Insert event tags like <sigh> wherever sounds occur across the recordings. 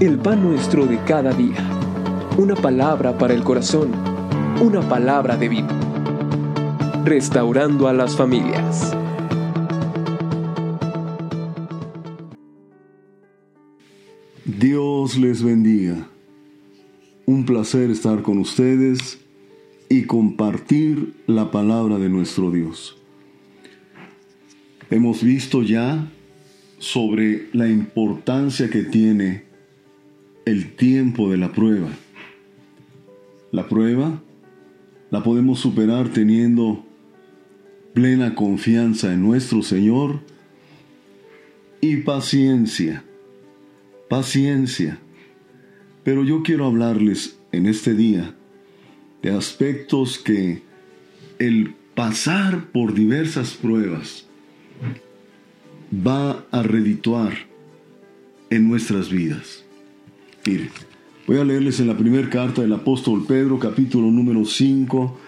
el pan nuestro de cada día. Una palabra para el corazón, una palabra de vida. Restaurando a las familias. Dios les bendiga. Un placer estar con ustedes y compartir la palabra de nuestro Dios. Hemos visto ya sobre la importancia que tiene el tiempo de la prueba. La prueba la podemos superar teniendo plena confianza en nuestro Señor y paciencia, paciencia. Pero yo quiero hablarles en este día de aspectos que el pasar por diversas pruebas va a redituar en nuestras vidas. Voy a leerles en la primera carta del apóstol Pedro, capítulo número 5,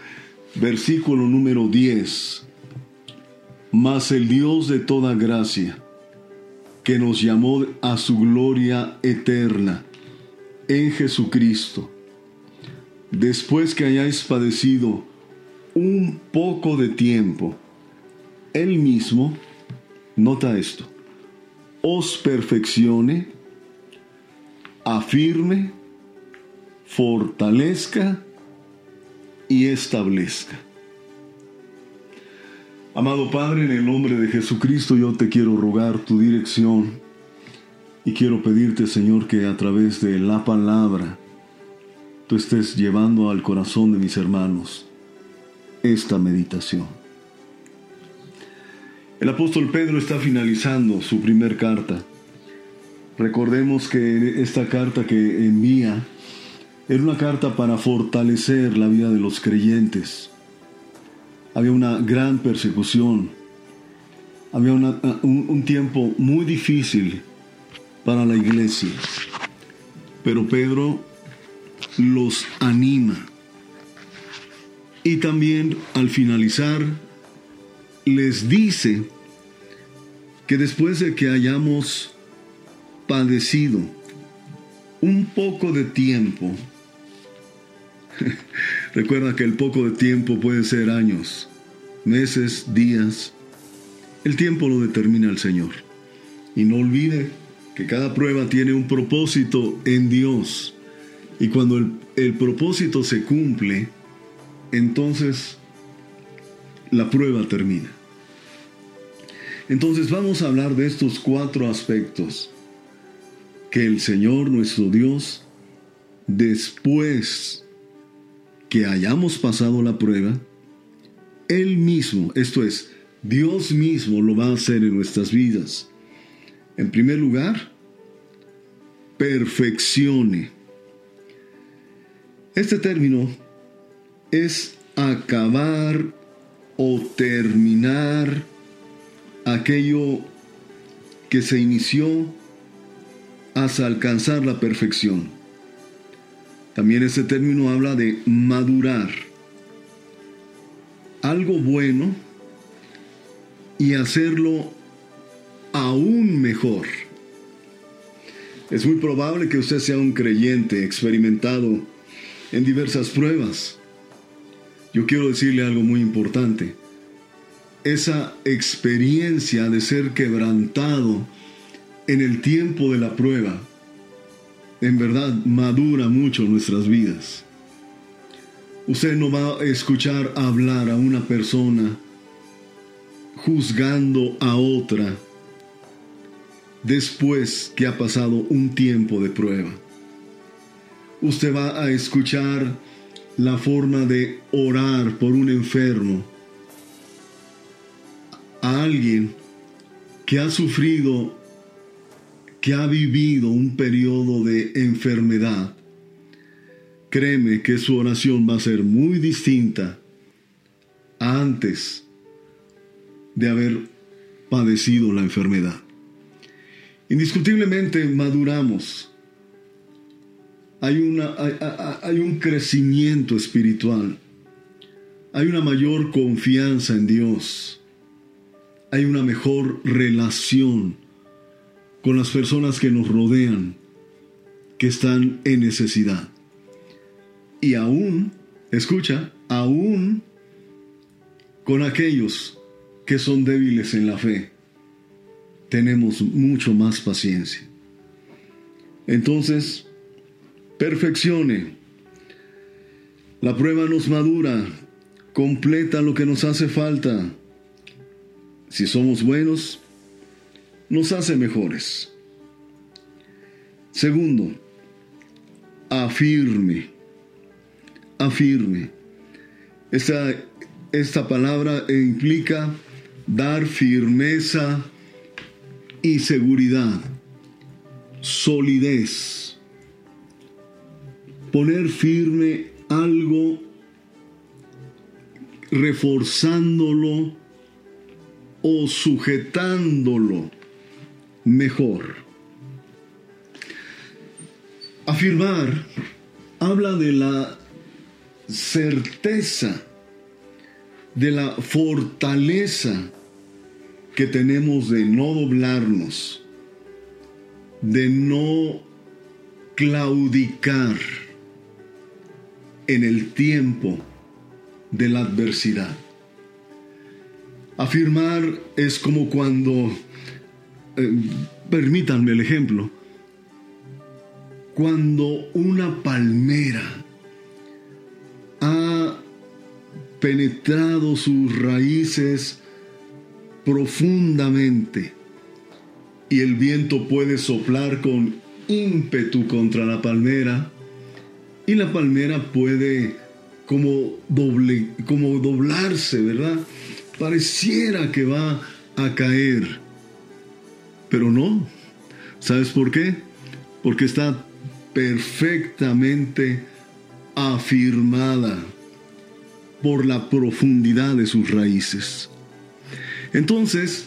versículo número 10. Mas el Dios de toda gracia, que nos llamó a su gloria eterna en Jesucristo, después que hayáis padecido un poco de tiempo, Él mismo, nota esto, os perfeccione, afirme, fortalezca y establezca. Amado Padre, en el nombre de Jesucristo yo te quiero rogar tu dirección y quiero pedirte, Señor, que a través de la palabra tú estés llevando al corazón de mis hermanos esta meditación. El apóstol Pedro está finalizando su primer carta. Recordemos que esta carta que envía era una carta para fortalecer la vida de los creyentes. Había una gran persecución. Había un, un tiempo muy difícil para la iglesia. Pero Pedro los anima. Y también al finalizar les dice que después de que hayamos padecido un poco de tiempo, <laughs> recuerda que el poco de tiempo puede ser años, meses, días, el tiempo lo determina el Señor. Y no olvide que cada prueba tiene un propósito en Dios. Y cuando el, el propósito se cumple, entonces la prueba termina. Entonces vamos a hablar de estos cuatro aspectos que el Señor nuestro Dios, después que hayamos pasado la prueba, Él mismo, esto es, Dios mismo lo va a hacer en nuestras vidas. En primer lugar, perfeccione. Este término es acabar o terminar aquello que se inició hasta alcanzar la perfección. También este término habla de madurar. Algo bueno y hacerlo aún mejor. Es muy probable que usted sea un creyente experimentado en diversas pruebas. Yo quiero decirle algo muy importante. Esa experiencia de ser quebrantado en el tiempo de la prueba, en verdad madura mucho nuestras vidas. Usted no va a escuchar hablar a una persona juzgando a otra después que ha pasado un tiempo de prueba. Usted va a escuchar la forma de orar por un enfermo, a alguien que ha sufrido, que ha vivido un periodo de enfermedad. Créeme que su oración va a ser muy distinta antes de haber padecido la enfermedad. Indiscutiblemente maduramos. Hay, un crecimiento espiritual. Hay una mayor confianza en Dios. Hay una mejor relación con las personas que nos rodean. que están en necesidad. Y aún, escucha, aún con aquellos que son débiles en la fe, tenemos mucho más paciencia. Entonces, perfeccione. La prueba nos madura, completa lo que nos hace falta. Si somos buenos, nos hace mejores. Segundo, afirme. Afirme. Esta, esta palabra implica dar firmeza y seguridad, solidez. Poner firme algo, reforzándolo o sujetándolo mejor. Afirmar habla de la certeza, de la fortaleza que tenemos de no doblarnos, de no claudicar en el tiempo de la adversidad. Afirmar es como cuando, eh, permítanme el ejemplo, cuando una palmera ha penetrado sus raíces profundamente y el viento puede soplar con ímpetu contra la palmera y la palmera puede como, doble, como doblarse, ¿verdad? Pareciera que va a caer, pero no. ¿Sabes por qué? Porque está perfectamente afirmada por la profundidad de sus raíces. Entonces,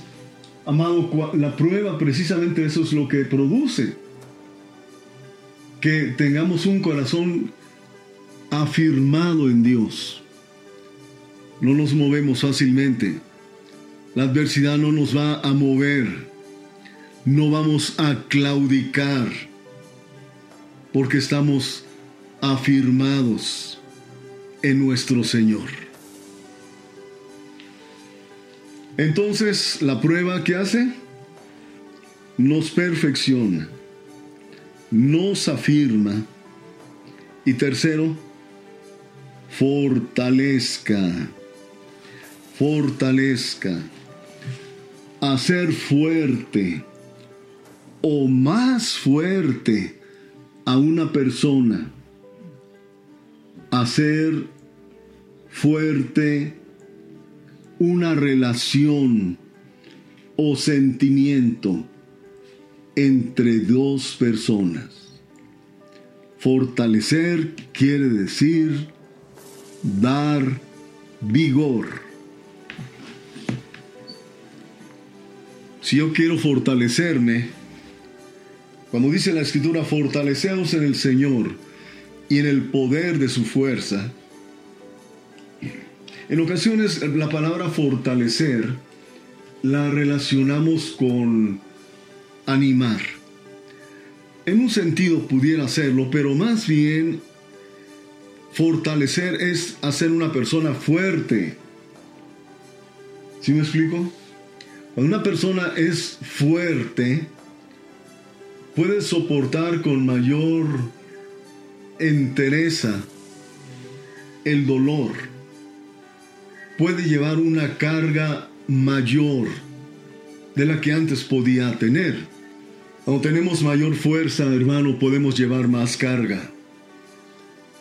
amado, la prueba precisamente eso es lo que produce. Que tengamos un corazón afirmado en Dios. No nos movemos fácilmente. La adversidad no nos va a mover. No vamos a claudicar porque estamos afirmados en nuestro Señor. Entonces, la prueba que hace nos perfecciona, nos afirma y tercero, fortalezca, fortalezca, hacer fuerte o más fuerte a una persona, hacer fuerte una relación o sentimiento entre dos personas. Fortalecer quiere decir dar vigor. Si yo quiero fortalecerme, cuando dice la escritura, fortaleceos en el Señor y en el poder de su fuerza, en ocasiones la palabra fortalecer la relacionamos con animar. En un sentido pudiera hacerlo, pero más bien fortalecer es hacer una persona fuerte. ¿Sí me explico? Cuando una persona es fuerte, puede soportar con mayor entereza el dolor puede llevar una carga mayor de la que antes podía tener. Cuando tenemos mayor fuerza, hermano, podemos llevar más carga.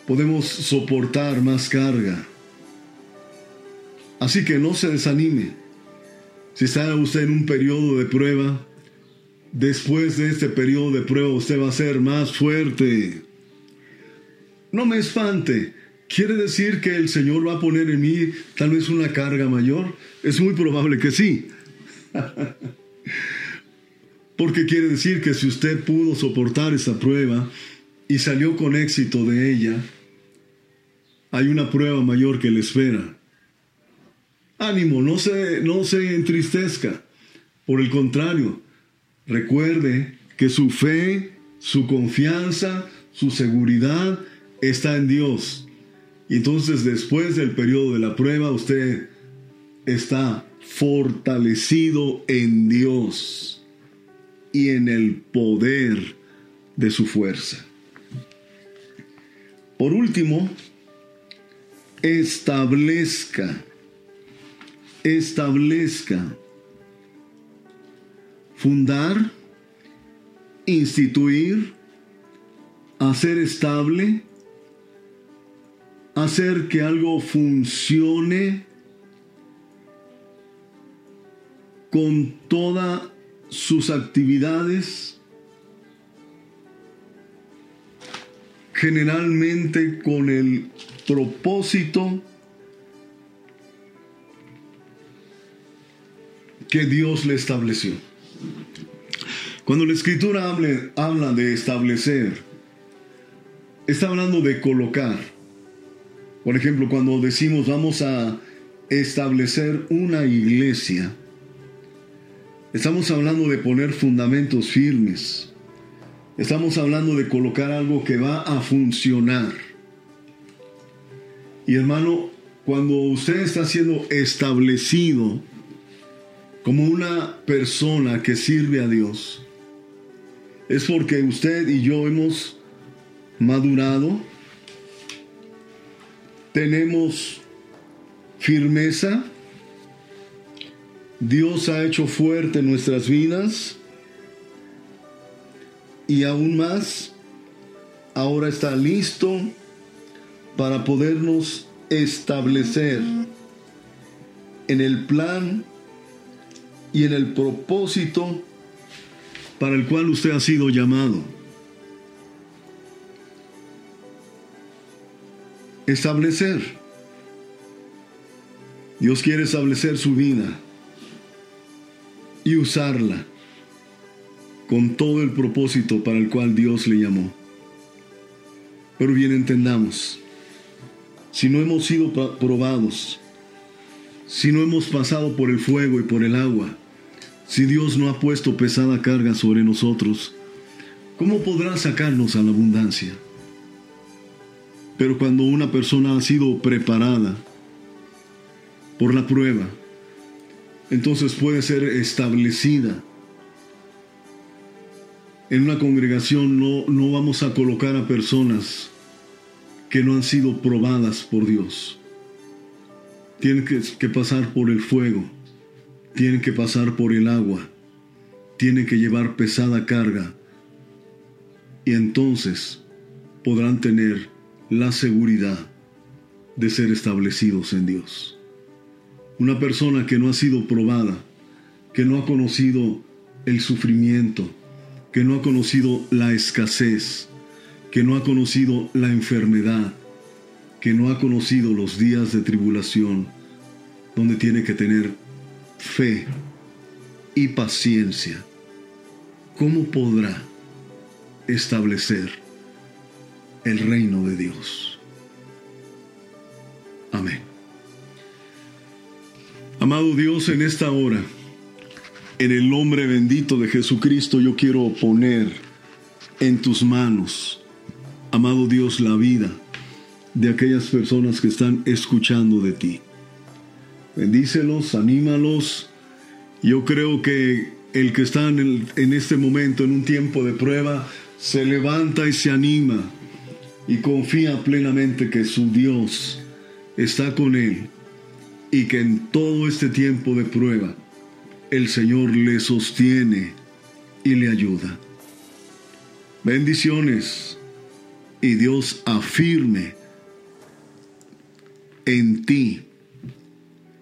Podemos soportar más carga. Así que no se desanime. Si está usted en un periodo de prueba, después de este periodo de prueba usted va a ser más fuerte. No me espante ¿Quiere decir que el Señor va a poner en mí tal vez una carga mayor? Es muy probable que sí. <laughs> Porque quiere decir que si usted pudo soportar esa prueba y salió con éxito de ella, hay una prueba mayor que le espera. Ánimo, no se, no se entristezca. Por el contrario, recuerde que su fe Su confianza, su seguridad está en Dios. Y entonces después del periodo de la prueba, usted está fortalecido en Dios y en el poder de su fuerza. Por último, establezca, establezca, fundar, instituir, hacer estable, hacer que algo funcione con todas sus actividades, generalmente con el propósito que Dios le estableció. Cuando la escritura habla de establecer, está hablando de colocar. Por ejemplo, cuando decimos vamos a establecer una iglesia, estamos hablando de poner fundamentos firmes. Estamos hablando de colocar algo que va a funcionar. Y hermano, cuando usted está siendo establecido como una persona que sirve a Dios, es porque usted y yo hemos madurado, tenemos firmeza, Dios ha hecho fuerte nuestras vidas y aún más, ahora está listo para podernos establecer en el plan y en el propósito para el cual usted ha sido llamado. Establecer. Dios quiere establecer su vida y usarla con todo el propósito para el cual Dios le llamó. Pero bien entendamos, si no hemos sido probados, si no hemos pasado por el fuego y por el agua, si Dios no ha puesto pesada carga sobre nosotros, ¿cómo podrá sacarnos a la abundancia? Pero cuando una persona ha sido preparada por la prueba, entonces puede ser establecida. En una congregación no, no vamos a colocar a personas que no han sido probadas por Dios. Tienen que, que pasar por el fuego tienen que pasar por el agua, tienen que llevar pesada carga y entonces podrán tener la seguridad de ser establecidos en Dios. Una persona que no ha sido probada, que no ha conocido el sufrimiento, que no ha conocido la escasez, que no ha conocido la enfermedad, que no ha conocido los días de tribulación, donde tiene que tener fe y paciencia, ¿cómo podrá establecer el reino de Dios? Amén. Amado Dios, en esta hora, en el nombre bendito de Jesucristo, yo quiero poner en tus manos, amado Dios, la vida de aquellas personas que están escuchando de ti. Bendícelos, anímalos. Yo creo que el que está en, en este momento, en un tiempo de prueba, se levanta y se anima y confía plenamente que su Dios está con él y que en todo este tiempo de prueba el Señor le sostiene y le ayuda. Bendiciones y Dios afirme en ti